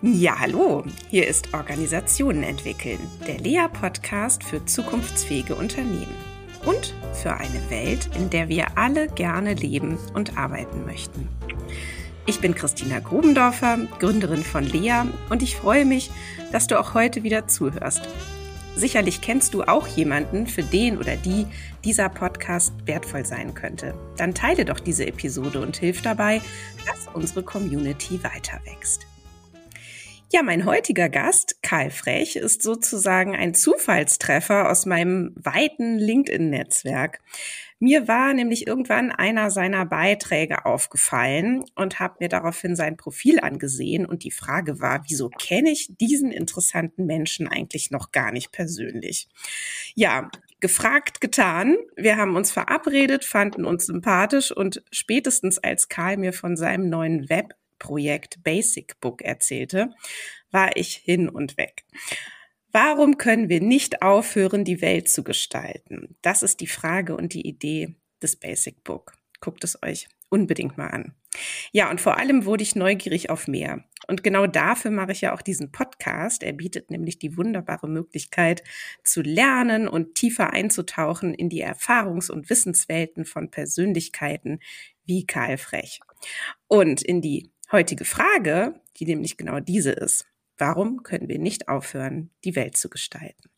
Ja, hallo, hier ist Organisationen entwickeln, der Lea-Podcast für zukunftsfähige Unternehmen und für eine Welt, in der wir alle gerne leben und arbeiten möchten. Ich bin Christina Grubendorfer, Gründerin von Lea und ich freue mich, dass du auch heute wieder zuhörst. Sicherlich kennst du auch jemanden, für den oder die dieser Podcast wertvoll sein könnte. Dann teile doch diese Episode und hilf dabei, dass unsere Community weiter wächst. Ja, mein heutiger Gast, Karl Frech, ist sozusagen ein Zufallstreffer aus meinem weiten LinkedIn-Netzwerk. Mir war nämlich irgendwann einer seiner Beiträge aufgefallen und habe mir daraufhin sein Profil angesehen und die Frage war, wieso kenne ich diesen interessanten Menschen eigentlich noch gar nicht persönlich? Ja, gefragt, getan. Wir haben uns verabredet, fanden uns sympathisch und spätestens als Karl mir von seinem neuen Web Projekt Basic Book erzählte, war ich hin und weg. Warum können wir nicht aufhören, die Welt zu gestalten? Das ist die Frage und die Idee des Basic Book. Guckt es euch unbedingt mal an. Ja, und vor allem wurde ich neugierig auf mehr. Und genau dafür mache ich ja auch diesen Podcast. Er bietet nämlich die wunderbare Möglichkeit zu lernen und tiefer einzutauchen in die Erfahrungs- und Wissenswelten von Persönlichkeiten wie Karl Frech. Und in die heutige Frage, die nämlich genau diese ist. Warum können wir nicht aufhören, die Welt zu gestalten?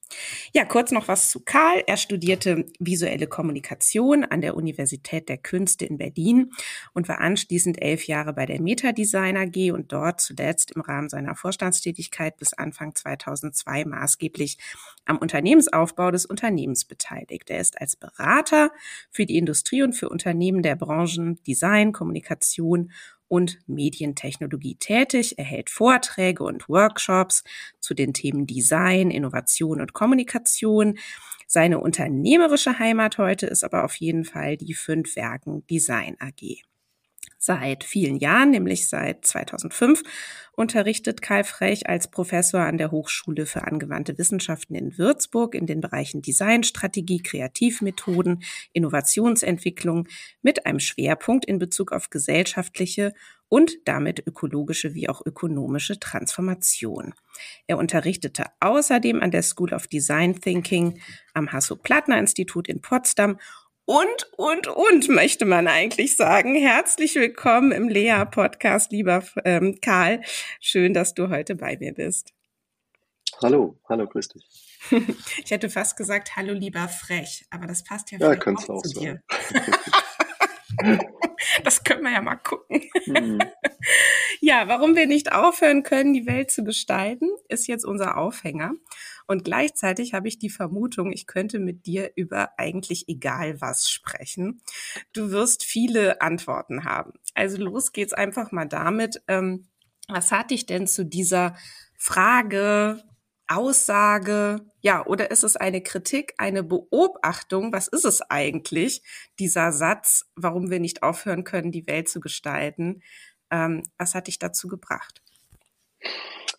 Ja, kurz noch was zu Karl. Er studierte visuelle Kommunikation an der Universität der Künste in Berlin und war anschließend elf Jahre bei der Metadesign AG und dort zuletzt im Rahmen seiner Vorstandstätigkeit bis Anfang 2002 maßgeblich am Unternehmensaufbau des Unternehmens beteiligt. Er ist als Berater für die Industrie und für Unternehmen der Branchen Design, Kommunikation und Medientechnologie tätig, erhält Vorträge und Workshops zu den Themen Design, Innovation und Kommunikation. Seine unternehmerische Heimat heute ist aber auf jeden Fall die Fünf Werken Design AG. Seit vielen Jahren, nämlich seit 2005, unterrichtet Karl Frech als Professor an der Hochschule für angewandte Wissenschaften in Würzburg in den Bereichen Designstrategie, Kreativmethoden, Innovationsentwicklung mit einem Schwerpunkt in Bezug auf gesellschaftliche und damit ökologische wie auch ökonomische Transformation. Er unterrichtete außerdem an der School of Design Thinking am Hasso-Plattner-Institut in Potsdam und, und, und, möchte man eigentlich sagen. Herzlich willkommen im Lea-Podcast, lieber ähm, Karl. Schön, dass du heute bei mir bist. Hallo, hallo, grüß dich. ich hätte fast gesagt, hallo, lieber Frech, aber das passt ja, ja auch, auch zu dir. das können wir ja mal gucken. Mhm. Ja, warum wir nicht aufhören können, die Welt zu gestalten, ist jetzt unser Aufhänger. Und gleichzeitig habe ich die Vermutung, ich könnte mit dir über eigentlich egal was sprechen. Du wirst viele Antworten haben. Also los geht's einfach mal damit. Ähm, was hat dich denn zu dieser Frage, Aussage, ja, oder ist es eine Kritik, eine Beobachtung? Was ist es eigentlich, dieser Satz, warum wir nicht aufhören können, die Welt zu gestalten? Ähm, was hat dich dazu gebracht?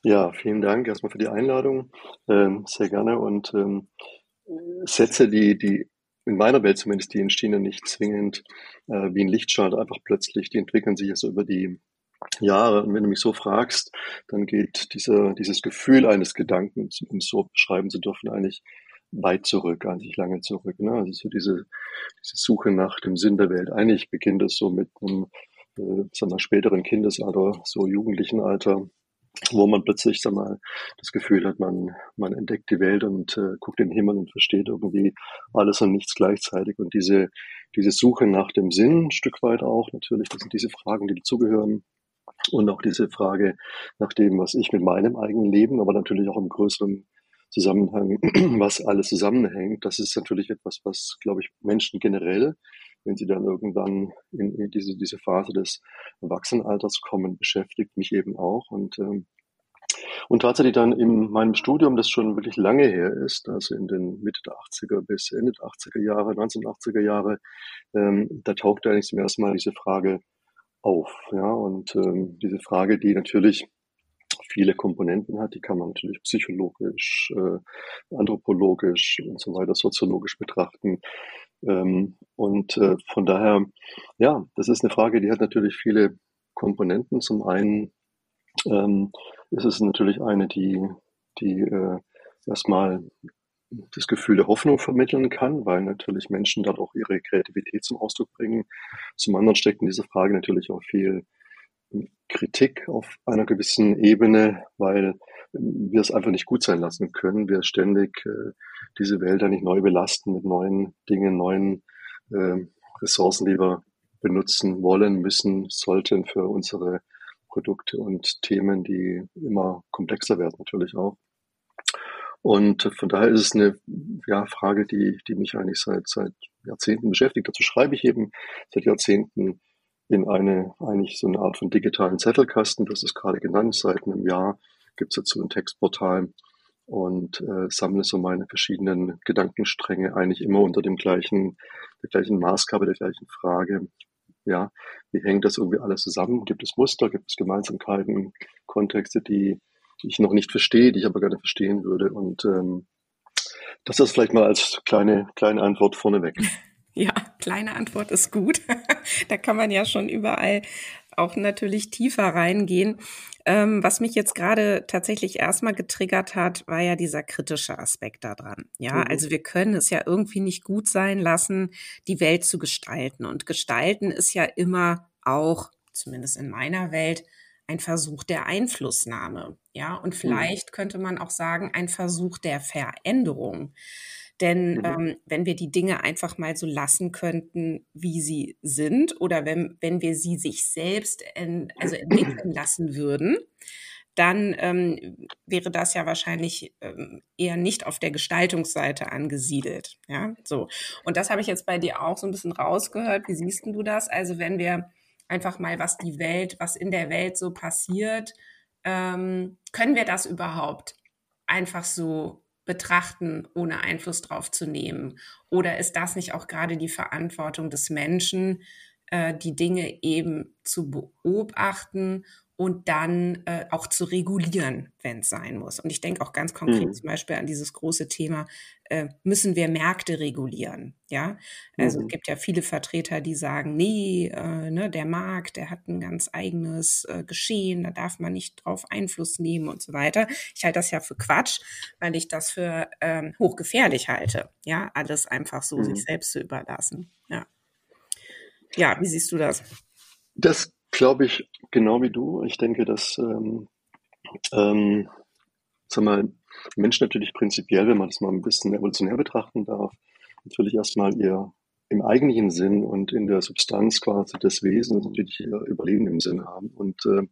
Ja, vielen Dank erstmal für die Einladung. Ähm, sehr gerne. Und ähm, Sätze, die, die in meiner Welt zumindest, die entstehen nicht zwingend äh, wie ein Lichtschalter, einfach plötzlich, die entwickeln sich also über die Jahre. Und wenn du mich so fragst, dann geht dieser, dieses Gefühl eines Gedankens, um es so beschreiben zu dürfen, eigentlich weit zurück, eigentlich lange zurück. Ne? Also so diese, diese Suche nach dem Sinn der Welt. Eigentlich beginnt es so mit einem äh, sagen wir, späteren Kindesalter, so jugendlichen Alter, wo man plötzlich sag mal, das Gefühl hat, man, man entdeckt die Welt und äh, guckt den Himmel und versteht irgendwie alles und nichts gleichzeitig. Und diese, diese Suche nach dem Sinn, ein Stück weit auch, natürlich, das sind diese Fragen, die dazugehören. Und auch diese Frage nach dem, was ich mit meinem eigenen Leben, aber natürlich auch im größeren Zusammenhang, was alles zusammenhängt, das ist natürlich etwas, was, glaube ich, Menschen generell wenn sie dann irgendwann in, diese, diese Phase des Erwachsenenalters kommen, beschäftigt mich eben auch. Und, ähm, und tatsächlich dann in meinem Studium, das schon wirklich lange her ist, also in den Mitte der 80er bis Ende der 80er Jahre, 1980er Jahre, ähm, da tauchte eigentlich zum ersten Mal diese Frage auf. Ja, und ähm, diese Frage, die natürlich viele Komponenten hat. Die kann man natürlich psychologisch, äh, anthropologisch und so weiter, soziologisch betrachten. Ähm, und äh, von daher, ja, das ist eine Frage, die hat natürlich viele Komponenten. Zum einen, ähm, ist es natürlich eine, die, die äh, erstmal das Gefühl der Hoffnung vermitteln kann, weil natürlich Menschen dort auch ihre Kreativität zum Ausdruck bringen. Zum anderen steckt in dieser Frage natürlich auch viel Kritik auf einer gewissen Ebene, weil wir es einfach nicht gut sein lassen können. Wir ständig äh, diese Wälder nicht neu belasten mit neuen Dingen, neuen äh, Ressourcen, die wir benutzen wollen, müssen, sollten für unsere Produkte und Themen, die immer komplexer werden natürlich auch. Und von daher ist es eine ja, Frage, die, die mich eigentlich seit, seit Jahrzehnten beschäftigt. Dazu schreibe ich eben seit Jahrzehnten in eine, eigentlich so eine Art von digitalen Zettelkasten. Hast es gerade genannt. Seit einem Jahr gibt es dazu ein Textportal und äh, sammle so meine verschiedenen Gedankenstränge eigentlich immer unter dem gleichen, der gleichen Maßgabe, der gleichen Frage. Ja, wie hängt das irgendwie alles zusammen? Gibt es Muster? Gibt es Gemeinsamkeiten, Kontexte, die ich noch nicht verstehe, die ich aber gerne verstehen würde? Und ähm, das ist vielleicht mal als kleine, kleine Antwort vorneweg. Ja, kleine Antwort ist gut. da kann man ja schon überall auch natürlich tiefer reingehen. Ähm, was mich jetzt gerade tatsächlich erstmal getriggert hat, war ja dieser kritische Aspekt daran. Ja, mhm. also wir können es ja irgendwie nicht gut sein lassen, die Welt zu gestalten. Und gestalten ist ja immer auch, zumindest in meiner Welt, ein Versuch der Einflussnahme. Ja, und mhm. vielleicht könnte man auch sagen, ein Versuch der Veränderung. Denn mhm. ähm, wenn wir die Dinge einfach mal so lassen könnten, wie sie sind, oder wenn, wenn wir sie sich selbst en, also entwickeln lassen würden, dann ähm, wäre das ja wahrscheinlich ähm, eher nicht auf der Gestaltungsseite angesiedelt. Ja, so. Und das habe ich jetzt bei dir auch so ein bisschen rausgehört. Wie siehst du das? Also wenn wir einfach mal, was die Welt, was in der Welt so passiert, ähm, können wir das überhaupt einfach so betrachten, ohne Einfluss drauf zu nehmen? Oder ist das nicht auch gerade die Verantwortung des Menschen, äh, die Dinge eben zu beobachten und dann äh, auch zu regulieren, wenn es sein muss. Und ich denke auch ganz konkret mhm. zum Beispiel an dieses große Thema, äh, müssen wir Märkte regulieren? Ja, also mhm. es gibt ja viele Vertreter, die sagen, nee, äh, ne, der Markt, der hat ein ganz eigenes äh, Geschehen, da darf man nicht drauf Einfluss nehmen und so weiter. Ich halte das ja für Quatsch, weil ich das für ähm, hochgefährlich halte. Ja, alles einfach so mhm. sich selbst zu überlassen. Ja. Ja, wie siehst du das? Das glaube ich genau wie du. Ich denke, dass ähm, ähm, sag mal, Menschen natürlich prinzipiell, wenn man das mal ein bisschen evolutionär betrachten darf, natürlich erstmal ihr im eigentlichen Sinn und in der Substanz quasi des Wesens natürlich ihr Überleben im Sinn haben und äh,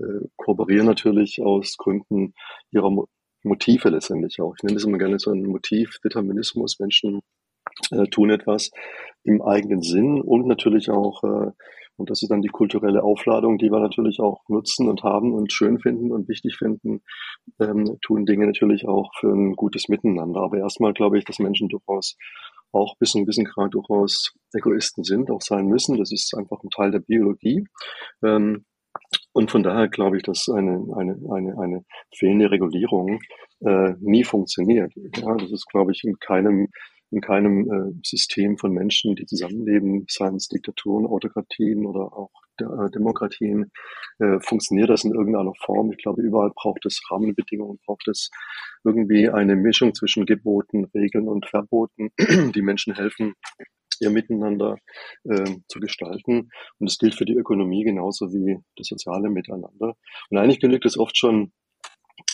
äh, kooperieren natürlich aus Gründen ihrer Mo Motive letztendlich auch. Ich nenne das immer gerne so einen Motivdeterminismus. Menschen äh, tun etwas im eigenen Sinn und natürlich auch äh, und das ist dann die kulturelle Aufladung, die wir natürlich auch nutzen und haben und schön finden und wichtig finden, ähm, tun Dinge natürlich auch für ein gutes Miteinander. Aber erstmal glaube ich, dass Menschen durchaus auch bis einem gewissen Grad durchaus Egoisten sind, auch sein müssen. Das ist einfach ein Teil der Biologie. Ähm, und von daher glaube ich, dass eine, eine, eine, eine fehlende Regulierung äh, nie funktioniert. Ja, das ist, glaube ich, in keinem in keinem äh, System von Menschen, die zusammenleben, seien es Diktaturen, Autokratien oder auch äh, Demokratien, äh, funktioniert das in irgendeiner Form. Ich glaube, überall braucht es Rahmenbedingungen, braucht es irgendwie eine Mischung zwischen Geboten, Regeln und Verboten, die Menschen helfen, ihr Miteinander äh, zu gestalten. Und das gilt für die Ökonomie genauso wie das soziale Miteinander. Und eigentlich genügt es oft schon,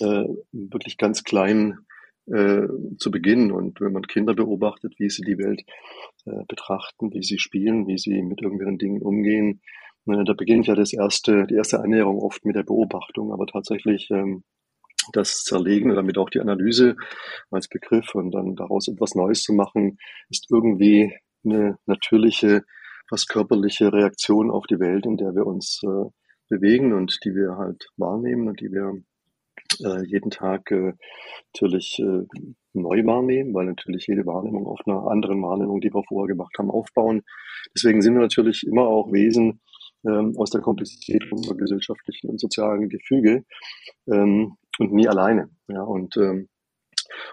äh, wirklich ganz klein äh, zu Beginn. Und wenn man Kinder beobachtet, wie sie die Welt äh, betrachten, wie sie spielen, wie sie mit irgendwelchen Dingen umgehen, äh, da beginnt ja das erste, die erste Annäherung oft mit der Beobachtung, aber tatsächlich ähm, das Zerlegen und damit auch die Analyse als Begriff und dann daraus etwas Neues zu machen, ist irgendwie eine natürliche, fast körperliche Reaktion auf die Welt, in der wir uns äh, bewegen und die wir halt wahrnehmen und die wir jeden Tag äh, natürlich äh, neu wahrnehmen, weil natürlich jede Wahrnehmung auf einer anderen Wahrnehmung, die wir vorher gemacht haben, aufbauen. Deswegen sind wir natürlich immer auch Wesen ähm, aus der Komplexität unserer gesellschaftlichen und sozialen Gefüge ähm, und nie alleine. Ja, und, ähm,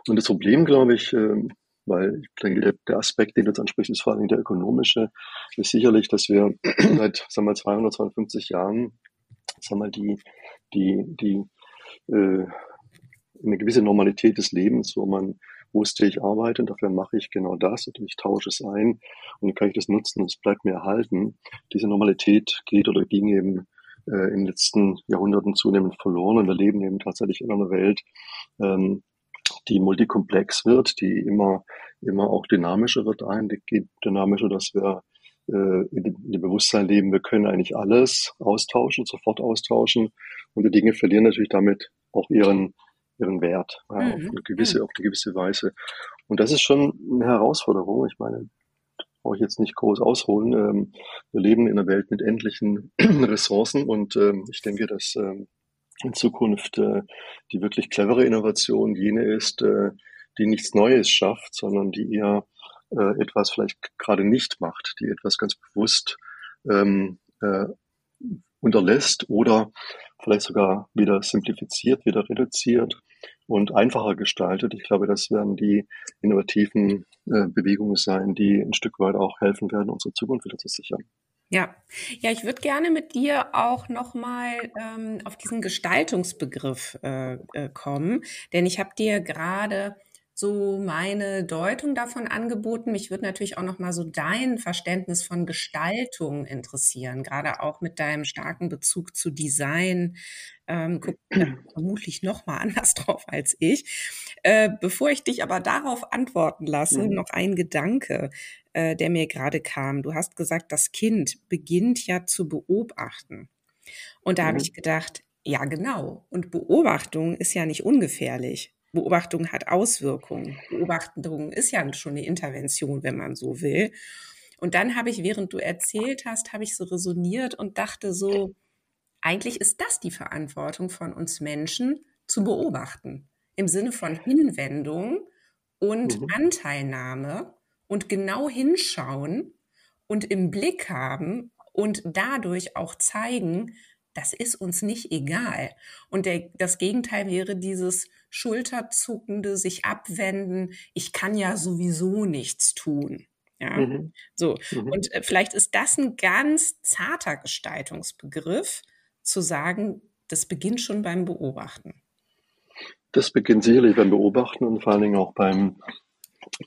und das Problem, glaube ich, ähm, weil ich denke, der, Aspekt, den du jetzt ansprichst, ist vor allem der ökonomische, ist sicherlich, dass wir seit sagen wir, 200, 250 Jahren sagen wir, die, die, die äh, eine gewisse Normalität des Lebens, wo man wusste, ich arbeite und dafür mache ich genau das und ich tausche es ein und dann kann ich das nutzen und es bleibt mir erhalten. Diese Normalität geht oder ging eben äh, in den letzten Jahrhunderten zunehmend verloren und wir leben eben tatsächlich in einer Welt, ähm, die multikomplex wird, die immer, immer auch dynamischer wird ein, die geht dynamischer, dass wir in dem Bewusstsein leben, wir können eigentlich alles austauschen, sofort austauschen und die Dinge verlieren natürlich damit auch ihren, ihren Wert ja, mhm. auf, eine gewisse, mhm. auf eine gewisse Weise. Und das ist schon eine Herausforderung. Ich meine, brauche ich jetzt nicht groß ausholen. Ähm, wir leben in einer Welt mit endlichen Ressourcen und ähm, ich denke, dass ähm, in Zukunft äh, die wirklich clevere Innovation jene ist, äh, die nichts Neues schafft, sondern die eher äh, etwas vielleicht gerade nicht macht, die etwas ganz bewusst ähm, äh, unterlässt oder vielleicht sogar wieder simplifiziert, wieder reduziert und einfacher gestaltet. Ich glaube, das werden die innovativen äh, Bewegungen sein, die ein Stück weit auch helfen werden, unsere Zukunft wieder zu sichern. Ja, ja, ich würde gerne mit dir auch nochmal ähm, auf diesen Gestaltungsbegriff äh, äh, kommen, denn ich habe dir gerade so meine Deutung davon angeboten. Mich würde natürlich auch noch mal so dein Verständnis von Gestaltung interessieren, gerade auch mit deinem starken Bezug zu Design. Ähm, guck vermutlich noch mal anders drauf als ich. Äh, bevor ich dich aber darauf antworten lasse, mhm. noch ein Gedanke, äh, der mir gerade kam. Du hast gesagt, das Kind beginnt ja zu beobachten. Und da mhm. habe ich gedacht, ja, genau. Und Beobachtung ist ja nicht ungefährlich. Beobachtung hat Auswirkungen. Beobachtung ist ja schon eine Intervention, wenn man so will. Und dann habe ich, während du erzählt hast, habe ich so resoniert und dachte so, eigentlich ist das die Verantwortung von uns Menschen, zu beobachten. Im Sinne von Hinwendung und mhm. Anteilnahme und genau hinschauen und im Blick haben und dadurch auch zeigen, das ist uns nicht egal. Und der, das Gegenteil wäre dieses schulterzuckende, sich abwenden, ich kann ja sowieso nichts tun. Ja, mhm. so. Mhm. Und äh, vielleicht ist das ein ganz zarter Gestaltungsbegriff, zu sagen, das beginnt schon beim Beobachten. Das beginnt sicherlich beim Beobachten und vor allen Dingen auch beim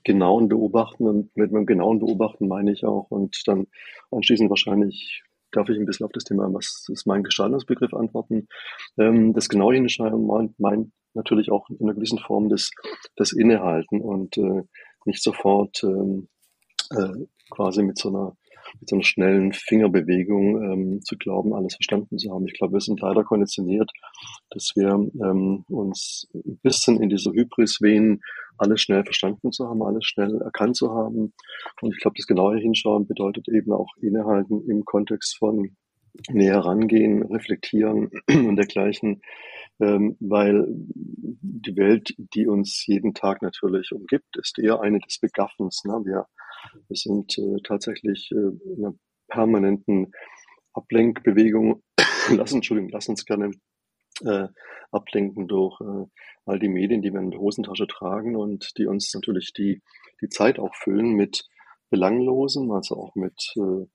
genauen Beobachten. Und mit einem genauen Beobachten meine ich auch und dann anschließend wahrscheinlich darf ich ein bisschen auf das Thema, was ist mein Gestaltungsbegriff antworten. Ähm, das genaue Hinschauen meint, meint natürlich auch in einer gewissen Form das, das Innehalten und äh, nicht sofort ähm, äh, quasi mit so einer mit so einer schnellen Fingerbewegung ähm, zu glauben, alles verstanden zu haben. Ich glaube, wir sind leider konditioniert, dass wir ähm, uns ein bisschen in dieser Hybris wehen, alles schnell verstanden zu haben, alles schnell erkannt zu haben. Und ich glaube, das genaue Hinschauen bedeutet eben auch innehalten im Kontext von näher rangehen, reflektieren und dergleichen, ähm, weil die Welt, die uns jeden Tag natürlich umgibt, ist eher eine des Begaffens. Ne? Wir, wir sind äh, tatsächlich äh, in einer permanenten Ablenkbewegung. lass, Entschuldigung, lass uns gerne äh, ablenken durch äh, all die Medien, die wir in der Hosentasche tragen und die uns natürlich die, die Zeit auch füllen mit belanglosen, also auch mit, äh,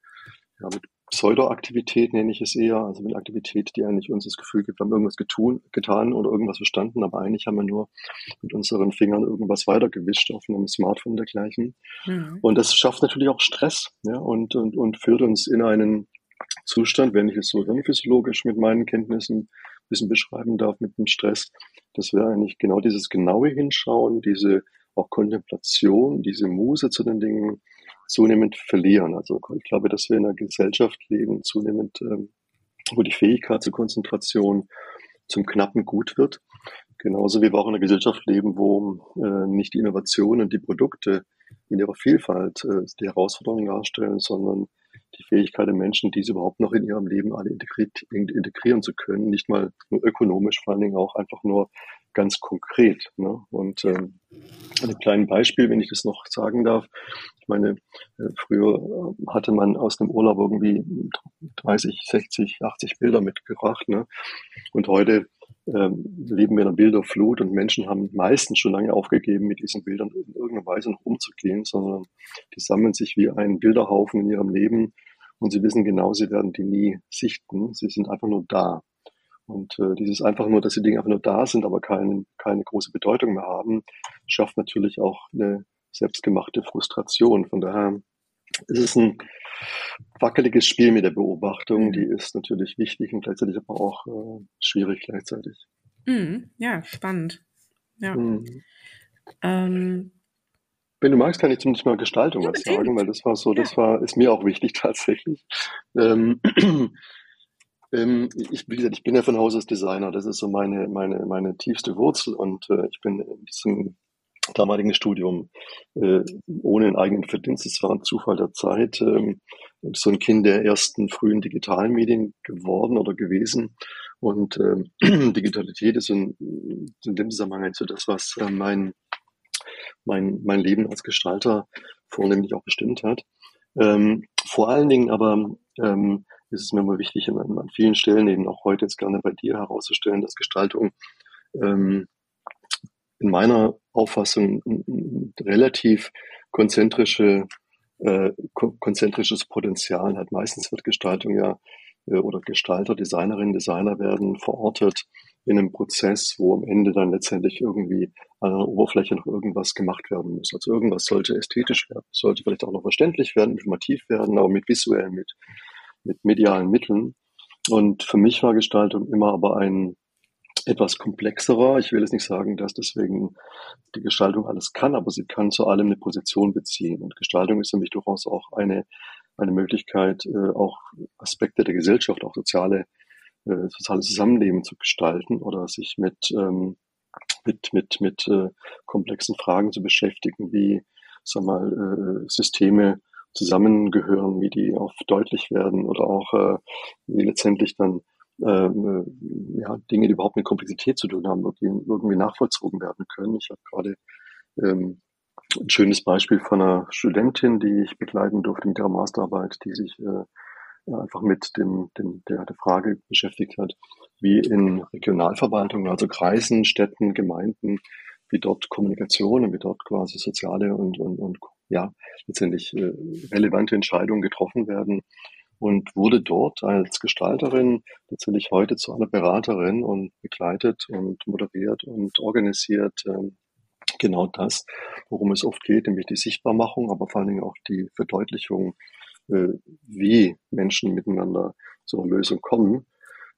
ja, mit Pseudoaktivität nenne ich es eher, also mit Aktivität, die eigentlich uns das Gefühl gibt, wir haben irgendwas getun, getan oder irgendwas verstanden, aber eigentlich haben wir nur mit unseren Fingern irgendwas weitergewischt auf einem Smartphone dergleichen. Mhm. Und das schafft natürlich auch Stress ja, und, und, und führt uns in einen Zustand, wenn ich es so hirnphysiologisch mit meinen Kenntnissen bisschen beschreiben darf, mit dem Stress, das wäre eigentlich genau dieses genaue Hinschauen, diese auch Kontemplation, diese Muse zu den Dingen, zunehmend verlieren. Also ich glaube, dass wir in einer Gesellschaft leben, zunehmend, ähm, wo die Fähigkeit zur Konzentration zum knappen Gut wird. Genauso wie wir auch in einer Gesellschaft leben, wo äh, nicht die Innovationen die Produkte in ihrer Vielfalt äh, die Herausforderungen darstellen, sondern die Fähigkeit der Menschen, diese überhaupt noch in ihrem Leben alle integriert, integrieren zu können, nicht mal nur ökonomisch, vor allen Dingen auch einfach nur ganz konkret. Ne? Und ähm, ein kleines Beispiel, wenn ich das noch sagen darf. Ich meine, äh, früher äh, hatte man aus dem Urlaub irgendwie 30, 60, 80 Bilder mitgebracht. Ne? Und heute ähm, leben wir in einer Bilderflut und Menschen haben meistens schon lange aufgegeben, mit diesen Bildern in irgendeiner Weise noch umzugehen, sondern die sammeln sich wie ein Bilderhaufen in ihrem Leben und sie wissen genau, sie werden die nie sichten. Sie sind einfach nur da. Und äh, dieses einfach nur, dass die Dinge einfach nur da sind, aber keine, keine große Bedeutung mehr haben, schafft natürlich auch eine selbstgemachte Frustration. Von daher ist es ein wackeliges Spiel mit der Beobachtung, mhm. die ist natürlich wichtig und gleichzeitig aber auch äh, schwierig gleichzeitig. Mhm. Ja, spannend. Ja. Mhm. Ähm, wenn du magst, kann ich zumindest mal Gestaltung was sagen, weil das war so, das war, ist mir auch wichtig tatsächlich. Ähm, ähm, ich, wie gesagt, ich bin ja von Haus aus Designer. Das ist so meine, meine, meine tiefste Wurzel und äh, ich bin in diesem damaligen Studium äh, ohne einen eigenen Verdienst, es war ein Zufall der Zeit, ähm, so ein Kind der ersten frühen digitalen Medien geworden oder gewesen. Und ähm, Digitalität ist in, in dem Zusammenhang so das, was äh, mein, mein, mein Leben als Gestalter vornehmlich auch bestimmt hat. Ähm, vor allen Dingen aber ähm, ist es mir immer wichtig, an, an vielen Stellen eben auch heute jetzt gerne bei dir herauszustellen, dass Gestaltung ähm, in meiner Auffassung relativ konzentrische, äh, konzentrisches Potenzial hat. Meistens wird Gestaltung ja äh, oder Gestalter, Designerinnen, Designer werden verortet in einem Prozess, wo am Ende dann letztendlich irgendwie an der Oberfläche noch irgendwas gemacht werden muss. Also irgendwas sollte ästhetisch werden, sollte vielleicht auch noch verständlich werden, informativ werden, aber mit visuellen, mit, mit medialen Mitteln. Und für mich war Gestaltung immer aber ein etwas komplexerer. Ich will jetzt nicht sagen, dass deswegen die Gestaltung alles kann, aber sie kann zu allem eine Position beziehen. Und Gestaltung ist für mich durchaus auch eine, eine Möglichkeit, äh, auch Aspekte der Gesellschaft, auch soziale, äh, soziales Zusammenleben zu gestalten oder sich mit, ähm, mit, mit, mit äh, komplexen Fragen zu beschäftigen, wie sag mal, äh, Systeme zusammengehören, wie die oft deutlich werden oder auch äh, wie letztendlich dann ähm, äh, ja, Dinge, die überhaupt mit Komplexität zu tun haben, irgendwie, irgendwie nachvollzogen werden können. Ich habe gerade ähm, ein schönes Beispiel von einer Studentin, die ich begleiten durfte mit ihrer Masterarbeit, die sich äh, einfach mit dem, dem der, der Frage beschäftigt hat, wie in Regionalverwaltungen, also Kreisen, Städten, Gemeinden, wie dort Kommunikation und wie dort quasi soziale und, und, und ja, letztendlich äh, relevante Entscheidungen getroffen werden. Und wurde dort als Gestalterin letztendlich heute zu einer Beraterin und begleitet und moderiert und organisiert ähm, genau das, worum es oft geht, nämlich die Sichtbarmachung, aber vor allen Dingen auch die Verdeutlichung, wie Menschen miteinander zur Lösung kommen.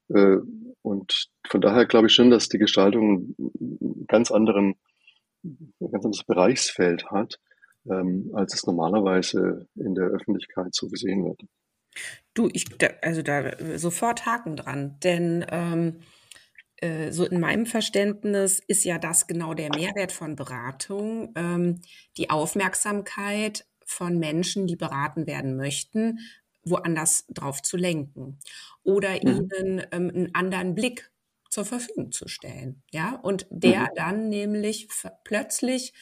Äh, und von daher glaube ich schon, dass die Gestaltung einen ganz anderen, ein ganz anderes Bereichsfeld hat, ähm, als es normalerweise in der Öffentlichkeit so gesehen wird. Du, ich, also da sofort Haken dran, denn ähm, äh, so in meinem Verständnis ist ja das genau der Mehrwert von Beratung, ähm, die Aufmerksamkeit von Menschen, die beraten werden möchten, woanders drauf zu lenken oder mhm. ihnen ähm, einen anderen Blick zur Verfügung zu stellen, ja, und der mhm. dann nämlich plötzlich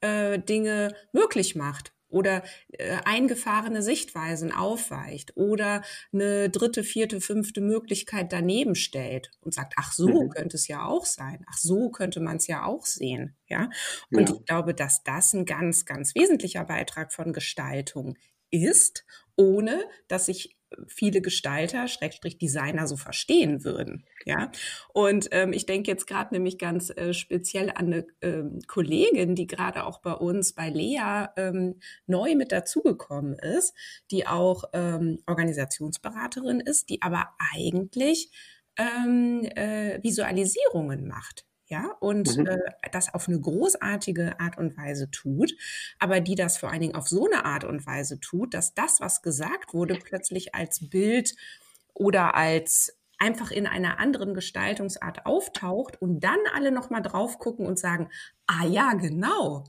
äh, Dinge möglich macht oder äh, eingefahrene Sichtweisen aufweicht oder eine dritte, vierte, fünfte Möglichkeit daneben stellt und sagt, ach so mhm. könnte es ja auch sein, ach so könnte man es ja auch sehen, ja. Und ja. ich glaube, dass das ein ganz, ganz wesentlicher Beitrag von Gestaltung ist, ohne dass sich viele Gestalter, Schrägstrich Designer so verstehen würden. Ja, und ähm, ich denke jetzt gerade nämlich ganz äh, speziell an eine ähm, Kollegin, die gerade auch bei uns bei Lea ähm, neu mit dazugekommen ist, die auch ähm, Organisationsberaterin ist, die aber eigentlich ähm, äh, Visualisierungen macht ja, und mhm. äh, das auf eine großartige Art und Weise tut, aber die das vor allen Dingen auf so eine Art und Weise tut, dass das, was gesagt wurde, plötzlich als Bild oder als einfach in einer anderen Gestaltungsart auftaucht und dann alle nochmal drauf gucken und sagen, ah ja, genau,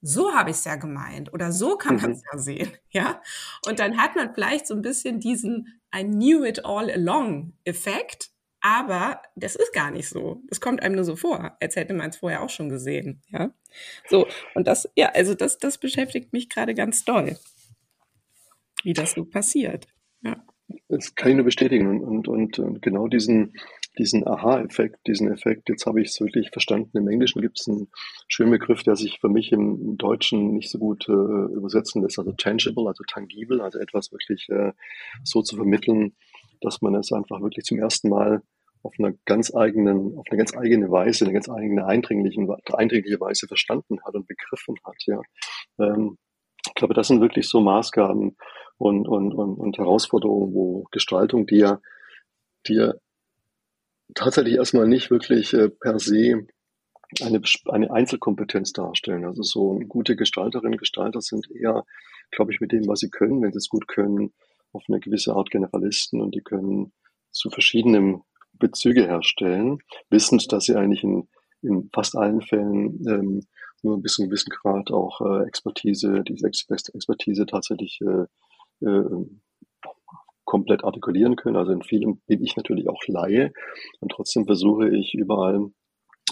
so habe ich es ja gemeint oder so kann man es mhm. ja sehen, ja. Und dann hat man vielleicht so ein bisschen diesen I knew it all along Effekt, aber das ist gar nicht so. Es kommt einem nur so vor, als hätte man es vorher auch schon gesehen. Ja. So, und das, ja, also das, das beschäftigt mich gerade ganz doll, wie das so passiert. Ja. Das kann ich nur bestätigen. Und, und, und genau diesen, diesen Aha-Effekt, diesen Effekt, jetzt habe ich es wirklich verstanden. Im Englischen gibt es einen schönen Begriff, der sich für mich im Deutschen nicht so gut äh, übersetzen lässt, also tangible, also tangibel, also etwas wirklich äh, so zu vermitteln, dass man es einfach wirklich zum ersten Mal auf einer ganz eigenen, auf eine ganz eigene Weise, eine ganz eigene eindringlichen, eindringliche Weise verstanden hat und begriffen hat. Ja. Ähm, ich glaube, das sind wirklich so Maßgaben und, und, und, und Herausforderungen, wo Gestaltung, die ja, die ja tatsächlich erstmal nicht wirklich äh, per se eine, eine Einzelkompetenz darstellen. Also so gute Gestalterinnen, Gestalter sind eher, glaube ich, mit dem, was sie können, wenn sie es gut können, auf eine gewisse Art Generalisten und die können zu verschiedenen Bezüge herstellen, wissend, dass sie eigentlich in, in fast allen Fällen ähm, nur bis zu einem gewissen Grad auch äh, Expertise, diese Expertise tatsächlich äh, äh, komplett artikulieren können. Also in vielen bin ich natürlich auch Laie und trotzdem versuche ich überall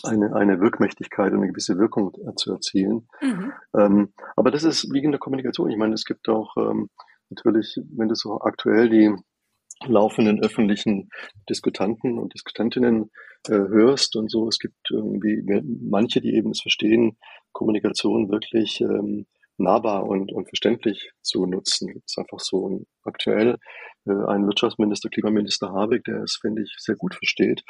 eine, eine Wirkmächtigkeit und eine gewisse Wirkung zu erzielen. Mhm. Ähm, aber das ist wie in der Kommunikation. Ich meine, es gibt auch ähm, natürlich, wenn du so aktuell die laufenden öffentlichen Diskutanten und Diskutantinnen äh, hörst und so. Es gibt irgendwie manche, die eben es verstehen, Kommunikation wirklich ähm, nahbar und, und verständlich zu nutzen. Es ist einfach so ein, aktuell äh, ein Wirtschaftsminister, Klimaminister Habeck, der es, finde ich, sehr gut versteht,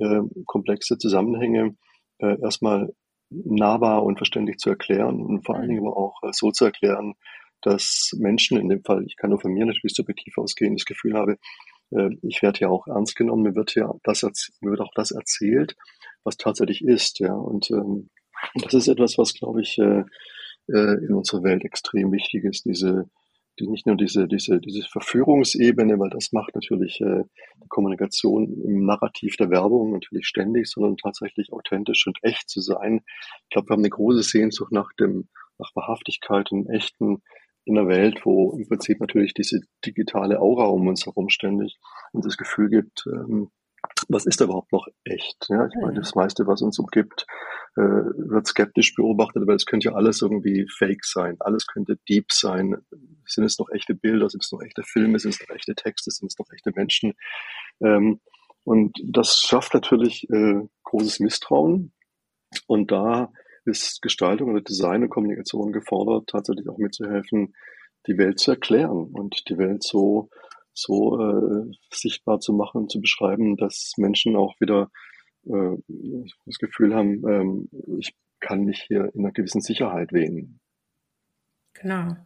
äh, komplexe Zusammenhänge äh, erstmal nahbar und verständlich zu erklären und vor allen Dingen aber auch äh, so zu erklären, dass Menschen in dem Fall, ich kann nur von mir natürlich subjektiv ausgehen, das Gefühl habe, äh, ich werde ja auch ernst genommen, mir wird ja das, mir wird auch das erzählt, was tatsächlich ist, ja. Und ähm, das ist etwas, was, glaube ich, äh, äh, in unserer Welt extrem wichtig ist, diese die nicht nur diese, diese, diese Verführungsebene, weil das macht natürlich äh, die Kommunikation im Narrativ der Werbung natürlich ständig, sondern tatsächlich authentisch und echt zu sein. Ich glaube, wir haben eine große Sehnsucht nach dem, nach Wahrhaftigkeit und Echten in einer Welt, wo im Prinzip natürlich diese digitale Aura um uns herum ständig uns das Gefühl gibt, ähm, was ist da überhaupt noch echt? Ja, ich meine, das meiste, was uns umgibt, äh, wird skeptisch beobachtet, aber es könnte ja alles irgendwie fake sein. Alles könnte deep sein. Sind es noch echte Bilder? Sind es noch echte Filme? Sind es noch echte Texte? Sind es noch echte Menschen? Ähm, und das schafft natürlich äh, großes Misstrauen. Und da ist Gestaltung oder Design und Kommunikation gefordert, tatsächlich auch mitzuhelfen, die Welt zu erklären und die Welt so so äh, sichtbar zu machen, zu beschreiben, dass Menschen auch wieder äh, das Gefühl haben, ähm, ich kann mich hier in einer gewissen Sicherheit wähnen. Genau.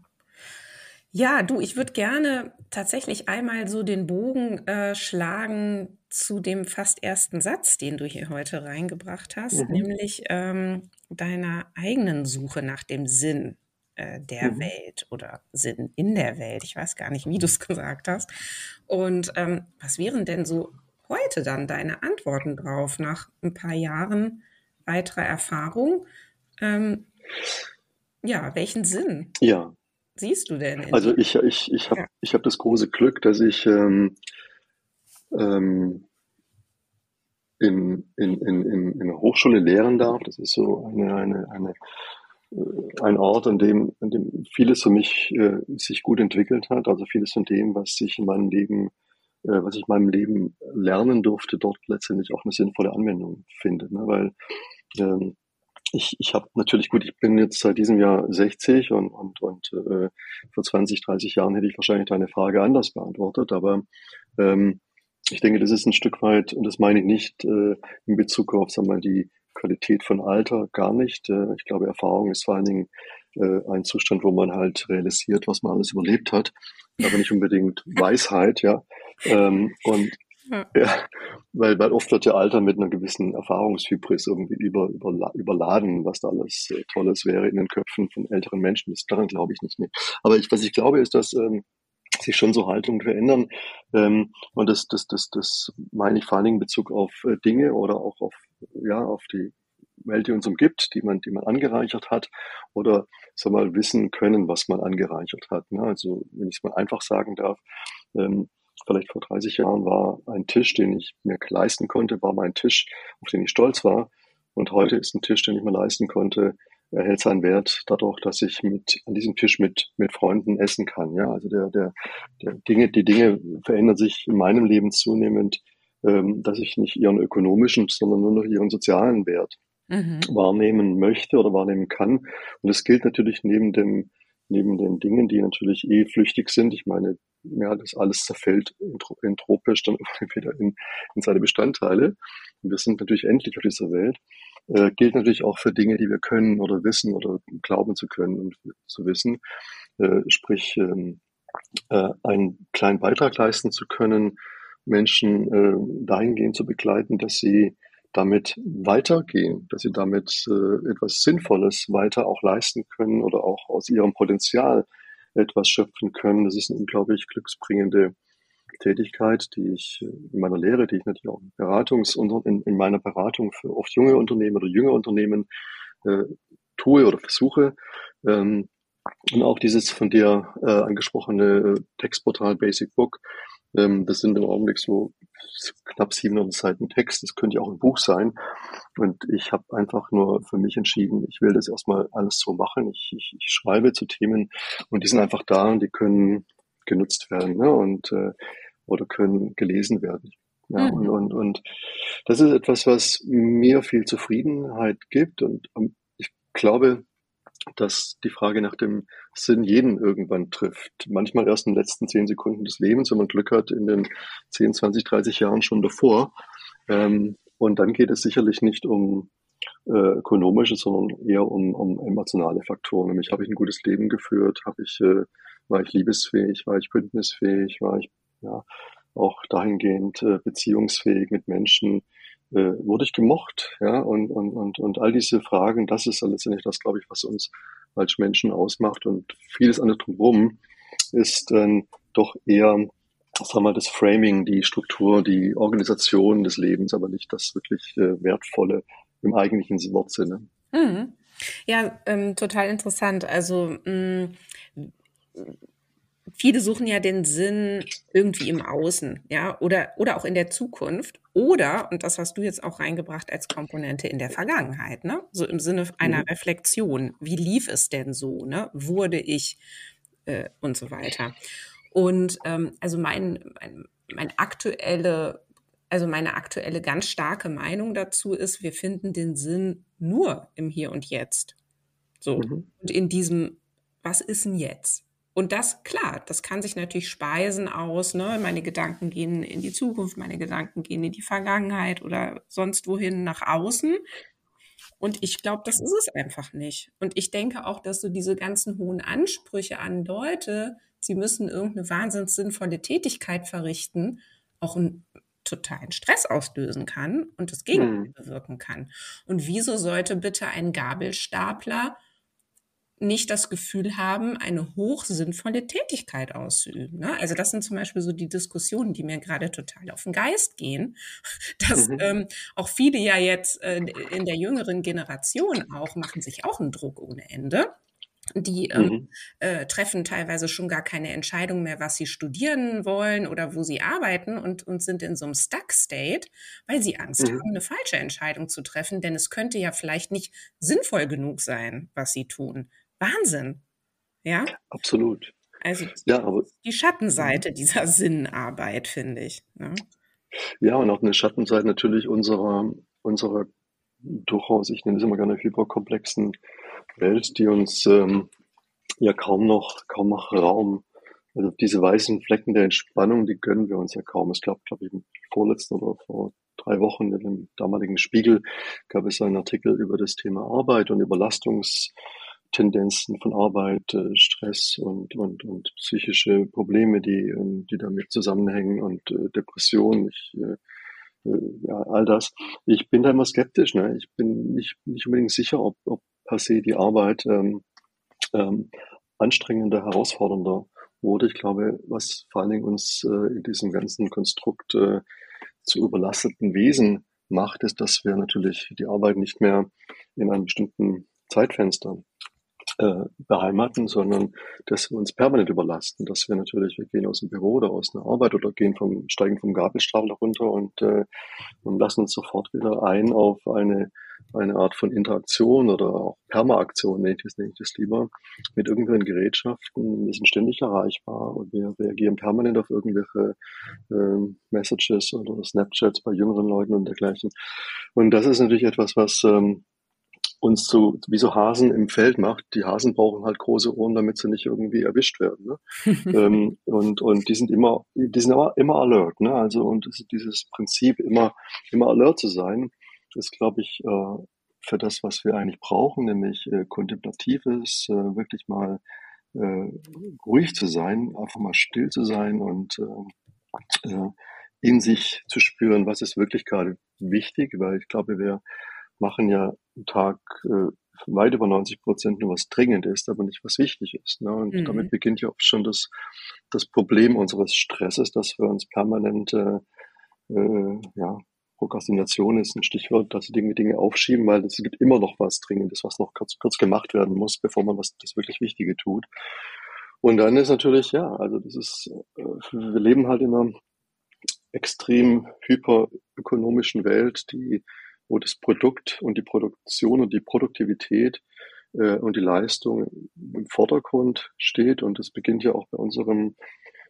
Ja, du, ich würde gerne tatsächlich einmal so den Bogen äh, schlagen zu dem fast ersten Satz, den du hier heute reingebracht hast, mhm. nämlich ähm, deiner eigenen Suche nach dem Sinn äh, der mhm. Welt oder Sinn in der Welt. Ich weiß gar nicht, wie du es gesagt hast. Und ähm, was wären denn so heute dann deine Antworten drauf nach ein paar Jahren weiterer Erfahrung? Ähm, ja, welchen Sinn ja. siehst du denn? also ich, ich, ich habe ja. hab das große Glück, dass ich ähm, ähm, in, in, in, in, in der Hochschule lehren darf. Das ist so eine, eine, eine äh, ein Ort, an dem, an dem vieles für mich äh, sich gut entwickelt hat. Also vieles von dem, was ich in meinem Leben, äh, was ich in meinem Leben lernen durfte, dort letztendlich auch eine sinnvolle Anwendung findet. Ne? Weil ähm, ich, ich habe natürlich gut, ich bin jetzt seit diesem Jahr 60 und, und, und äh, vor 20, 30 Jahren hätte ich wahrscheinlich deine Frage anders beantwortet, aber ähm, ich denke, das ist ein Stück weit, und das meine ich nicht äh, in Bezug auf sagen wir mal, die Qualität von Alter gar nicht. Äh, ich glaube, Erfahrung ist vor allen Dingen äh, ein Zustand, wo man halt realisiert, was man alles überlebt hat, aber nicht unbedingt Weisheit, ja. Ähm, und ja, weil, weil oft wird ja Alter mit einer gewissen Erfahrungshybris irgendwie über, über, überladen, was da alles äh, Tolles wäre in den Köpfen von älteren Menschen. Das daran glaube ich nicht. Nee. Aber ich, was ich glaube, ist, dass ähm, sich schon so Haltungen verändern. Ähm, und das, das, das, das meine ich vor allen Dingen in Bezug auf äh, Dinge oder auch auf, ja, auf die Welt, die uns umgibt, die man, die man angereichert hat oder sag mal wissen können, was man angereichert hat. Ne? Also wenn ich es mal einfach sagen darf, ähm, vielleicht vor 30 Jahren war ein Tisch, den ich mir leisten konnte, war mein Tisch, auf den ich stolz war. Und heute ist ein Tisch, den ich mir leisten konnte, erhält seinen Wert dadurch, dass ich mit an diesem Tisch mit mit Freunden essen kann. Ja, also der der der Dinge, die Dinge verändern sich in meinem Leben zunehmend, ähm, dass ich nicht ihren ökonomischen, sondern nur noch ihren sozialen Wert mhm. wahrnehmen möchte oder wahrnehmen kann. Und das gilt natürlich neben dem neben den Dingen, die natürlich eh flüchtig sind, ich meine, ja, das alles zerfällt entropisch dann wieder in, in seine Bestandteile. Wir sind natürlich endlich auf dieser Welt. Äh, gilt natürlich auch für Dinge, die wir können oder wissen oder glauben zu können und zu wissen. Äh, sprich, ähm, äh, einen kleinen Beitrag leisten zu können, Menschen äh, dahingehend zu begleiten, dass sie damit weitergehen, dass sie damit äh, etwas Sinnvolles weiter auch leisten können oder auch aus ihrem Potenzial etwas schöpfen können. Das ist eine unglaublich glücksbringende Tätigkeit, die ich in meiner Lehre, die ich natürlich auch in, Beratungs in, in meiner Beratung für oft junge Unternehmen oder junge Unternehmen äh, tue oder versuche. Ähm, und auch dieses von dir äh, angesprochene Textportal Basic Book, ähm, das sind im Augenblick so knapp 700 Seiten Text. Das könnte ja auch ein Buch sein. Und ich habe einfach nur für mich entschieden, ich will das erstmal alles so machen. Ich, ich, ich schreibe zu Themen und die sind einfach da und die können genutzt werden ne? und äh, oder können gelesen werden. Ja, mhm. und, und, und das ist etwas, was mir viel Zufriedenheit gibt. Und um, ich glaube, dass die Frage nach dem Sinn jeden irgendwann trifft. Manchmal erst in den letzten zehn Sekunden des Lebens, wenn man Glück hat, in den 10, 20, 30 Jahren schon davor. Ähm, und dann geht es sicherlich nicht um äh, ökonomische, sondern eher um, um emotionale Faktoren. Nämlich habe ich ein gutes Leben geführt, habe ich, äh, war ich liebesfähig, war ich bündnisfähig, war ich ja auch dahingehend äh, beziehungsfähig mit Menschen, äh, wurde ich gemocht, ja, und, und, und, und all diese Fragen, das ist letztendlich das, glaube ich, was uns als Menschen ausmacht und vieles andere drumherum ist äh, doch eher, sagen wir mal, das Framing, die Struktur, die Organisation des Lebens, aber nicht das wirklich äh, Wertvolle im eigentlichen Wortsinne. Mhm. Ja, ähm, total interessant. Also mh, mm, viele suchen ja den Sinn irgendwie im Außen, ja, oder, oder auch in der Zukunft. Oder, und das hast du jetzt auch reingebracht als Komponente in der Vergangenheit, ne? So im Sinne einer mhm. Reflexion. Wie lief es denn so, ne? Wurde ich äh, und so weiter. Und ähm, also mein, mein, mein aktuelle, also meine aktuelle ganz starke Meinung dazu ist, wir finden den Sinn nur im Hier und Jetzt. So. Mhm. Und in diesem, was ist denn jetzt? Und das, klar, das kann sich natürlich speisen aus, ne? meine Gedanken gehen in die Zukunft, meine Gedanken gehen in die Vergangenheit oder sonst wohin nach außen. Und ich glaube, das ist es einfach nicht. Und ich denke auch, dass so diese ganzen hohen Ansprüche an Leute, sie müssen irgendeine wahnsinnig sinnvolle Tätigkeit verrichten, auch einen totalen Stress auslösen kann und das Gegenteil hm. bewirken kann. Und wieso sollte bitte ein Gabelstapler nicht das Gefühl haben, eine hochsinnvolle Tätigkeit auszuüben. Ne? Also das sind zum Beispiel so die Diskussionen, die mir gerade total auf den Geist gehen, dass mhm. ähm, auch viele ja jetzt äh, in der jüngeren Generation auch machen sich auch einen Druck ohne Ende. Die ähm, mhm. äh, treffen teilweise schon gar keine Entscheidung mehr, was sie studieren wollen oder wo sie arbeiten und, und sind in so einem Stuck-State, weil sie Angst mhm. haben, eine falsche Entscheidung zu treffen, denn es könnte ja vielleicht nicht sinnvoll genug sein, was sie tun. Wahnsinn. Ja? Absolut. Also ja, aber, die Schattenseite dieser Sinnarbeit, finde ich. Ne? Ja, und auch eine Schattenseite natürlich unserer, unserer durchaus, ich nenne es immer gerne hyperkomplexen Welt, die uns ähm, ja kaum noch, kaum noch Raum, also diese weißen Flecken der Entspannung, die gönnen wir uns ja kaum. Es gab, glaube ich, im vorletzten oder vor drei Wochen in dem damaligen Spiegel gab es einen Artikel über das Thema Arbeit und Überlastungs Tendenzen von Arbeit, äh, Stress und, und, und psychische Probleme, die, ähm, die damit zusammenhängen und äh, Depressionen. Ich, äh, ja, all das. Ich bin da immer skeptisch. Ne? Ich bin nicht, nicht unbedingt sicher, ob, ob per se die Arbeit ähm, ähm, anstrengender, herausfordernder wurde. Ich glaube, was vor allen Dingen uns äh, in diesem ganzen Konstrukt äh, zu überlasteten Wesen macht, ist, dass wir natürlich die Arbeit nicht mehr in einem bestimmten Zeitfenster äh, beheimaten, sondern dass wir uns permanent überlasten, dass wir natürlich, wir gehen aus dem Büro oder aus einer Arbeit oder gehen vom, steigen vom Gabelstapler runter und, äh, und lassen uns sofort wieder ein auf eine, eine Art von Interaktion oder auch Permaaktion, nenne ich das, nenne ich das lieber, mit irgendwelchen Gerätschaften. Wir sind ständig erreichbar und wir reagieren permanent auf irgendwelche äh, Messages oder Snapchats bei jüngeren Leuten und dergleichen. Und das ist natürlich etwas, was ähm, uns so wie so Hasen im Feld macht. Die Hasen brauchen halt große Ohren, damit sie nicht irgendwie erwischt werden. Ne? ähm, und und die sind immer, die sind immer, immer alert. Ne? Also und dieses Prinzip immer immer alert zu sein, ist glaube ich äh, für das, was wir eigentlich brauchen, nämlich äh, kontemplatives, äh, wirklich mal äh, ruhig zu sein, einfach mal still zu sein und äh, äh, in sich zu spüren, was ist wirklich gerade wichtig, weil ich glaube, wir machen ja Tag äh, weit über 90 Prozent nur was dringend ist, aber nicht was wichtig ist. Ne? Und mhm. damit beginnt ja auch schon das, das Problem unseres Stresses, dass wir uns permanent äh, äh, ja, Prokrastination ist ein Stichwort, dass sie Dinge, Dinge aufschieben, weil es gibt immer noch was Dringendes, was noch kurz, kurz gemacht werden muss, bevor man was das wirklich Wichtige tut. Und dann ist natürlich, ja, also das ist, äh, wir leben halt in einer extrem hyperökonomischen Welt, die, wo das Produkt und die Produktion und die Produktivität äh, und die Leistung im Vordergrund steht. Und das beginnt ja auch bei unserem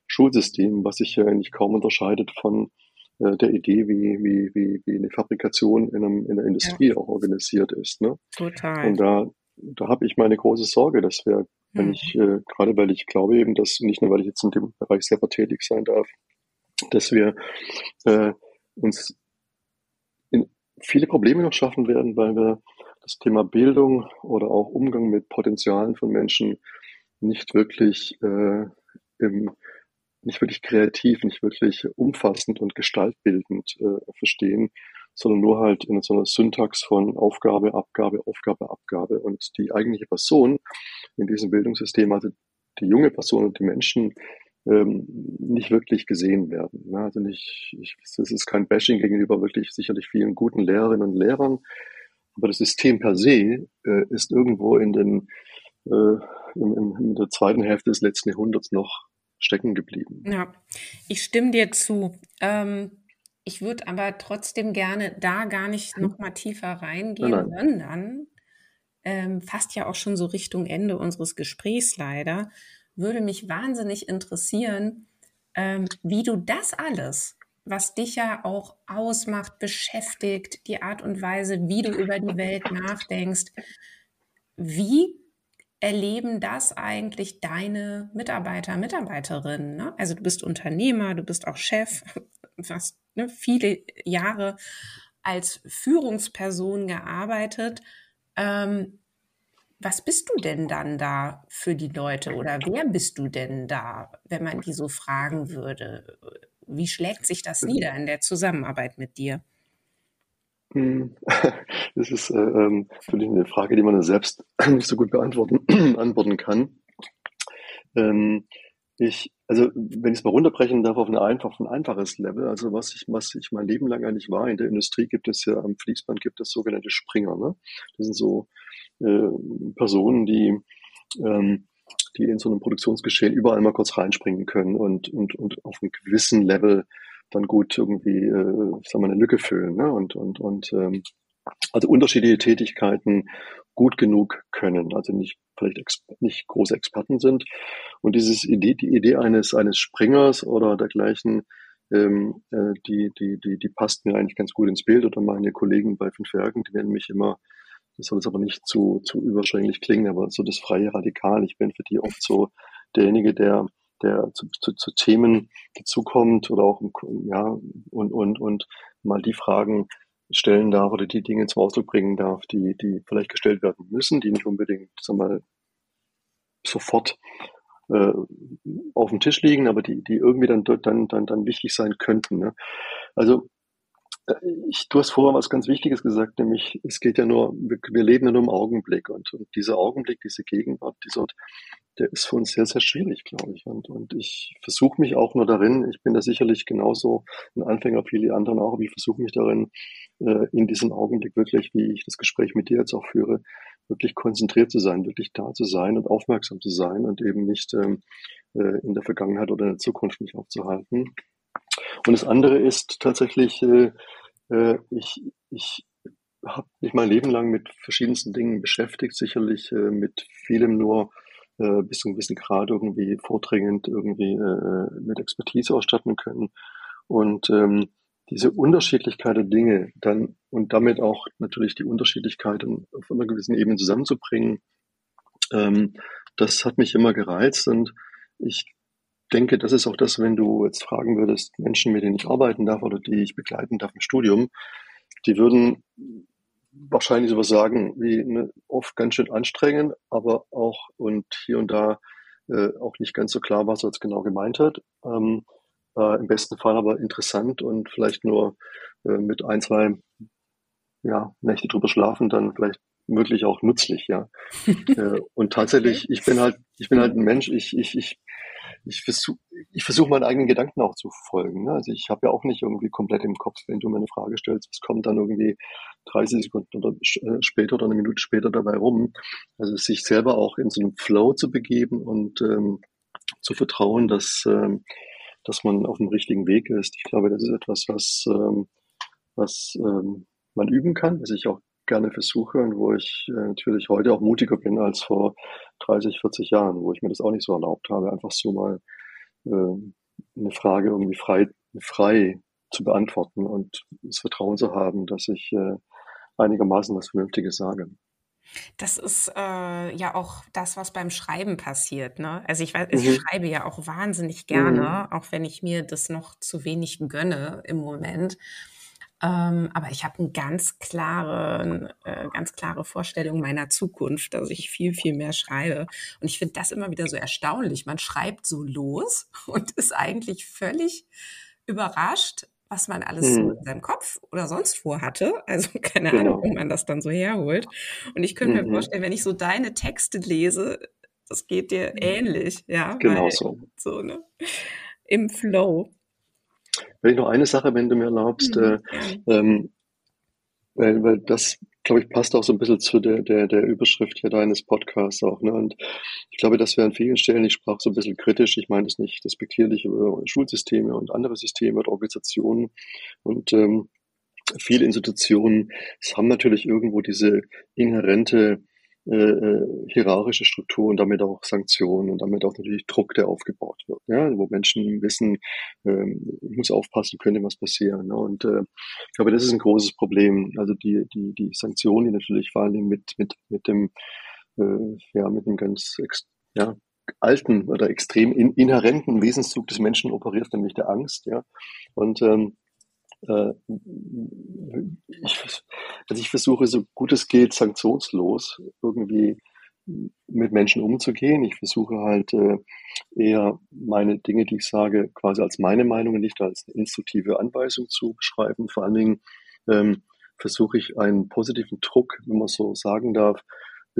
Schulsystem, was sich ja eigentlich kaum unterscheidet von äh, der Idee, wie, wie, wie, wie eine Fabrikation in, einem, in der Industrie ja. auch organisiert ist. Ne? Total. Und da, da habe ich meine große Sorge, dass wir, wenn hm. ich, äh, gerade weil ich glaube eben, dass nicht nur, weil ich jetzt in dem Bereich selber tätig sein darf, dass wir äh, uns viele Probleme noch schaffen werden, weil wir das Thema Bildung oder auch Umgang mit Potenzialen von Menschen nicht wirklich äh, im nicht wirklich kreativ, nicht wirklich umfassend und gestaltbildend äh, verstehen, sondern nur halt in so einer Syntax von Aufgabe, Abgabe, Aufgabe, Abgabe. Und die eigentliche Person in diesem Bildungssystem, also die junge Person und die Menschen, ähm, nicht wirklich gesehen werden. Ne? Also nicht, ich, das ist kein Bashing gegenüber wirklich sicherlich vielen guten Lehrerinnen und Lehrern, aber das System per se äh, ist irgendwo in den äh, im, in der zweiten Hälfte des letzten Jahrhunderts noch stecken geblieben. Ja, ich stimme dir zu. Ähm, ich würde aber trotzdem gerne da gar nicht hm? noch mal tiefer reingehen, nein, nein. sondern ähm, fast ja auch schon so Richtung Ende unseres Gesprächs leider, würde mich wahnsinnig interessieren, ähm, wie du das alles, was dich ja auch ausmacht, beschäftigt, die Art und Weise, wie du über die Welt nachdenkst, wie erleben das eigentlich deine Mitarbeiter, Mitarbeiterinnen? Ne? Also du bist Unternehmer, du bist auch Chef, hast ne, viele Jahre als Führungsperson gearbeitet. Ähm, was bist du denn dann da für die Leute oder wer bist du denn da, wenn man die so fragen würde? Wie schlägt sich das nieder in der Zusammenarbeit mit dir? Hm. Das ist äh, ähm, natürlich eine Frage, die man selbst nicht so gut beantworten, antworten kann. Ähm, ich, also wenn ich es mal runterbrechen darf auf, eine einfach, ein einfaches Level, also was ich, was ich mein Leben lang eigentlich war, in der Industrie gibt es ja am Fließband gibt es sogenannte Springer. Ne? Das sind so äh, Personen, die ähm, die in so einem Produktionsgeschehen überall mal kurz reinspringen können und, und, und auf einem gewissen Level dann gut irgendwie, äh, sagen wir, eine Lücke füllen. Ne? Und, und, und ähm, also unterschiedliche Tätigkeiten gut genug können, also nicht vielleicht nicht große Experten sind. Und dieses Idee, die Idee eines eines Springers oder dergleichen, ähm, äh, die die die die passt mir eigentlich ganz gut ins Bild. Oder meine Kollegen bei Fünf Werken, die nennen mich immer, das soll jetzt aber nicht zu zu überschwänglich klingen, aber so das freie Radikal. Ich bin für die oft so derjenige, der der zu, zu, zu Themen dazukommt oder auch ja und und und mal die Fragen stellen darf oder die Dinge zum Ausdruck bringen darf, die die vielleicht gestellt werden müssen, die nicht unbedingt sag mal sofort äh, auf dem Tisch liegen, aber die die irgendwie dann dann dann dann wichtig sein könnten. Ne? Also äh, ich, du hast vorher was ganz Wichtiges gesagt, nämlich es geht ja nur, wir, wir leben ja nur im Augenblick und, und dieser Augenblick, diese Gegenwart, dieser, der ist für uns sehr, sehr schwierig, glaube ich. Und, und ich versuche mich auch nur darin, ich bin da sicherlich genauso ein Anfänger, viele anderen auch, aber ich versuche mich darin, äh, in diesem Augenblick wirklich, wie ich das Gespräch mit dir jetzt auch führe, wirklich konzentriert zu sein, wirklich da zu sein und aufmerksam zu sein und eben nicht ähm, äh, in der Vergangenheit oder in der Zukunft mich aufzuhalten. Und das andere ist tatsächlich, äh, äh, ich, ich habe mich mein Leben lang mit verschiedensten Dingen beschäftigt, sicherlich äh, mit vielem nur äh, bis zu einem gewissen Grad irgendwie vordringend irgendwie äh, mit Expertise ausstatten können. Und ähm, diese Unterschiedlichkeit der Dinge dann und damit auch natürlich die Unterschiedlichkeit auf einer gewissen Ebene zusammenzubringen, ähm, das hat mich immer gereizt und ich denke, das ist auch das, wenn du jetzt fragen würdest, Menschen, mit denen ich arbeiten darf oder die ich begleiten darf im Studium, die würden wahrscheinlich sowas sagen wie ne, oft ganz schön anstrengend, aber auch und hier und da äh, auch nicht ganz so klar, was er jetzt genau gemeint hat. Ähm, äh, Im besten Fall aber interessant und vielleicht nur äh, mit ein, zwei ja, Nächte drüber schlafen, dann vielleicht wirklich auch nützlich, ja. äh, und tatsächlich, ich bin halt, ich bin halt ein Mensch, ich, ich, ich ich versuche ich versuch meinen eigenen Gedanken auch zu folgen. Ne? Also ich habe ja auch nicht irgendwie komplett im Kopf, wenn du mir eine Frage stellst, was kommt dann irgendwie 30 Sekunden oder äh, später oder eine Minute später dabei rum. Also sich selber auch in so einen Flow zu begeben und ähm, zu vertrauen, dass, ähm, dass man auf dem richtigen Weg ist. Ich glaube, das ist etwas, was, ähm, was ähm, man üben kann, was ich auch gerne versuche und wo ich äh, natürlich heute auch mutiger bin als vor 30, 40 Jahren, wo ich mir das auch nicht so erlaubt habe, einfach so mal äh, eine Frage irgendwie frei, frei zu beantworten und das Vertrauen zu haben, dass ich äh, einigermaßen was Vernünftiges sage. Das ist äh, ja auch das, was beim Schreiben passiert. Ne? Also ich weiß, ich mhm. schreibe ja auch wahnsinnig gerne, mhm. auch wenn ich mir das noch zu wenig gönne im Moment. Ähm, aber ich habe eine ganz klare, äh, ganz klare Vorstellung meiner Zukunft, dass ich viel, viel mehr schreibe. Und ich finde das immer wieder so erstaunlich. Man schreibt so los und ist eigentlich völlig überrascht, was man alles hm. so in seinem Kopf oder sonst vorhatte. Also keine genau. Ahnung, wo man das dann so herholt. Und ich könnte mhm. mir vorstellen, wenn ich so deine Texte lese, das geht dir ähnlich, ja. Genau so. So, ne? Im Flow. Wenn ich noch eine Sache, wenn du mir erlaubst, mhm. äh, ähm, weil, weil das, glaube ich, passt auch so ein bisschen zu der, der, der Überschrift hier deines Podcasts auch. Ne? Und ich glaube, dass wir an vielen Stellen, ich sprach so ein bisschen kritisch, ich meine das nicht despektierlich über Schulsysteme und andere Systeme oder Organisationen. Und ähm, viele Institutionen haben natürlich irgendwo diese inhärente äh, äh, hierarchische Struktur und damit auch Sanktionen und damit auch natürlich Druck, der aufgebaut wird, ja, wo Menschen wissen, ähm, ich muss aufpassen, könnte was passieren. Ne? Und äh, ich glaube, das ist ein großes Problem. Also die, die, die Sanktionen, die natürlich vor allem mit, mit, mit dem, äh, ja, mit dem ganz ja, alten oder extrem in, inhärenten Wesenszug des Menschen operiert, nämlich der Angst, ja. Und ähm, äh, ich, also ich versuche so gut es geht sanktionslos irgendwie mit Menschen umzugehen. Ich versuche halt äh, eher meine Dinge, die ich sage, quasi als meine Meinung und nicht als instruktive Anweisung zu beschreiben. Vor allen Dingen ähm, versuche ich einen positiven Druck, wenn man so sagen darf,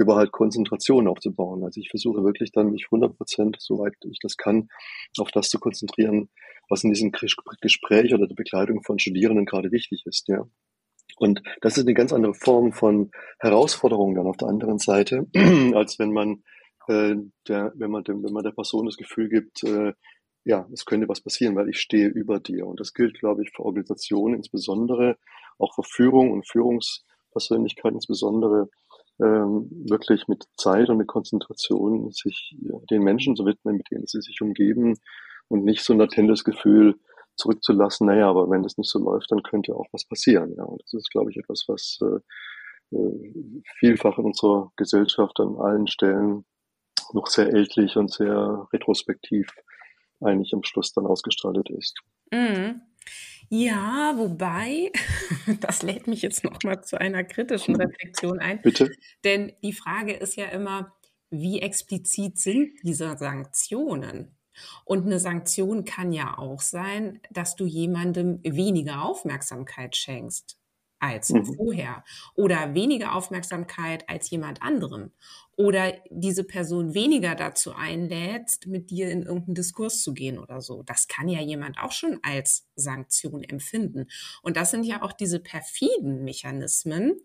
über halt Konzentration aufzubauen. Also ich versuche wirklich dann mich 100 Prozent, soweit ich das kann, auf das zu konzentrieren, was in diesem Gespräch oder der Begleitung von Studierenden gerade wichtig ist, ja. Und das ist eine ganz andere Form von Herausforderung dann auf der anderen Seite, als wenn man äh, der, wenn man dem, wenn man der Person das Gefühl gibt, äh, ja, es könnte was passieren, weil ich stehe über dir. Und das gilt, glaube ich, für Organisationen insbesondere, auch für Führung und Führungspersönlichkeiten insbesondere, ähm, wirklich mit Zeit und mit Konzentration sich ja, den Menschen zu widmen, mit denen sie sich umgeben und nicht so ein latentes Gefühl zurückzulassen, naja, aber wenn das nicht so läuft, dann könnte auch was passieren. Ja. Und das ist, glaube ich, etwas, was äh, äh, vielfach in unserer Gesellschaft an allen Stellen noch sehr ältlich und sehr retrospektiv eigentlich am Schluss dann ausgestaltet ist. Mhm. Ja, wobei, das lädt mich jetzt nochmal zu einer kritischen Reflexion ein. Bitte. Denn die Frage ist ja immer, wie explizit sind diese Sanktionen? Und eine Sanktion kann ja auch sein, dass du jemandem weniger Aufmerksamkeit schenkst als mhm. vorher oder weniger Aufmerksamkeit als jemand anderem oder diese Person weniger dazu einlädst, mit dir in irgendeinen Diskurs zu gehen oder so. Das kann ja jemand auch schon als Sanktion empfinden. Und das sind ja auch diese perfiden Mechanismen,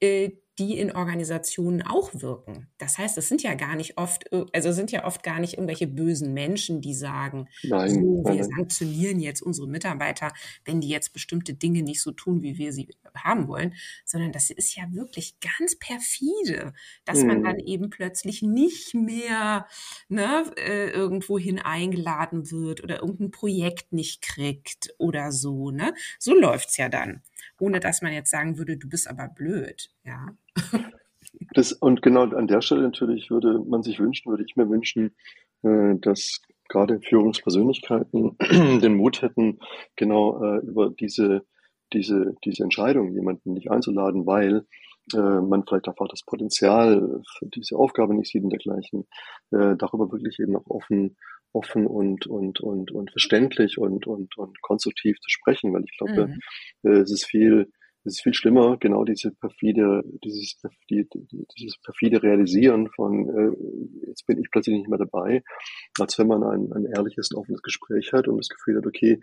äh, die in Organisationen auch wirken. Das heißt, es sind ja gar nicht oft, also sind ja oft gar nicht irgendwelche bösen Menschen, die sagen, Nein, so, wir nein, sanktionieren jetzt unsere Mitarbeiter, wenn die jetzt bestimmte Dinge nicht so tun, wie wir sie haben wollen, sondern das ist ja wirklich ganz perfide, dass man dann Mhm. eben plötzlich nicht mehr ne, äh, irgendwohin eingeladen wird oder irgendein Projekt nicht kriegt oder so. Ne? So läuft's ja dann. Ohne dass man jetzt sagen würde, du bist aber blöd. Ja. Das, und genau an der Stelle natürlich würde man sich wünschen, würde ich mir wünschen, äh, dass gerade Führungspersönlichkeiten den Mut hätten, genau äh, über diese, diese, diese Entscheidung, jemanden nicht einzuladen, weil äh, man vielleicht einfach das Potenzial für diese Aufgabe nicht sieht und dergleichen, darüber wirklich eben auch offen, offen und, und, und, und verständlich und, und, und konstruktiv zu sprechen, weil ich glaube, Mhm. äh, es ist viel, es ist viel schlimmer, genau diese perfide, dieses perfide, dieses perfide Realisieren von, äh, jetzt bin ich plötzlich nicht mehr dabei, als wenn man ein, ein ehrliches und offenes Gespräch hat und das Gefühl hat, okay,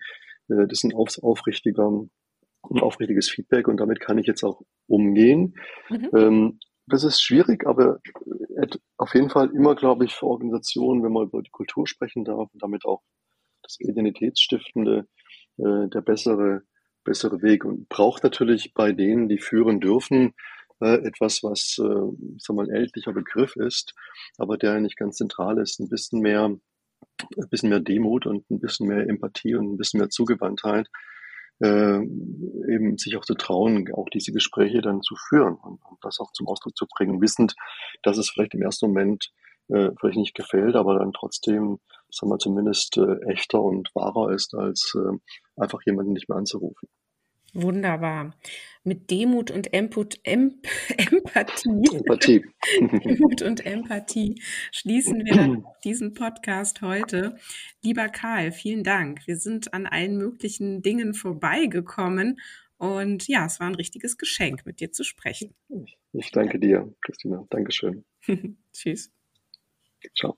äh, das ist ein auf, aufrichtiger, ein aufrichtiges Feedback und damit kann ich jetzt auch umgehen. Mhm. Ähm, das ist schwierig, aber auf jeden Fall immer, glaube ich, für Organisationen, wenn man über die Kultur sprechen darf und damit auch das Identitätsstiftende, äh, der bessere, bessere Weg. Und braucht natürlich bei denen, die führen dürfen, äh, etwas, was, äh, sag mal, ein ältlicher Begriff ist, aber der nicht ganz zentral ist, ein bisschen mehr, ein bisschen mehr Demut und ein bisschen mehr Empathie und ein bisschen mehr Zugewandtheit, äh, eben sich auch zu trauen, auch diese Gespräche dann zu führen und, und das auch zum Ausdruck zu bringen, wissend, dass es vielleicht im ersten Moment äh, vielleicht nicht gefällt, aber dann trotzdem, sagen wir zumindest äh, echter und wahrer ist, als äh, einfach jemanden nicht mehr anzurufen. Wunderbar. Mit Demut und Emput, Em, Empathie, Empathie. Demut und Empathie schließen wir diesen Podcast heute. Lieber Karl, vielen Dank. Wir sind an allen möglichen Dingen vorbeigekommen und ja, es war ein richtiges Geschenk, mit dir zu sprechen. Ich danke dir, Christina. Dankeschön. Tschüss. Ciao.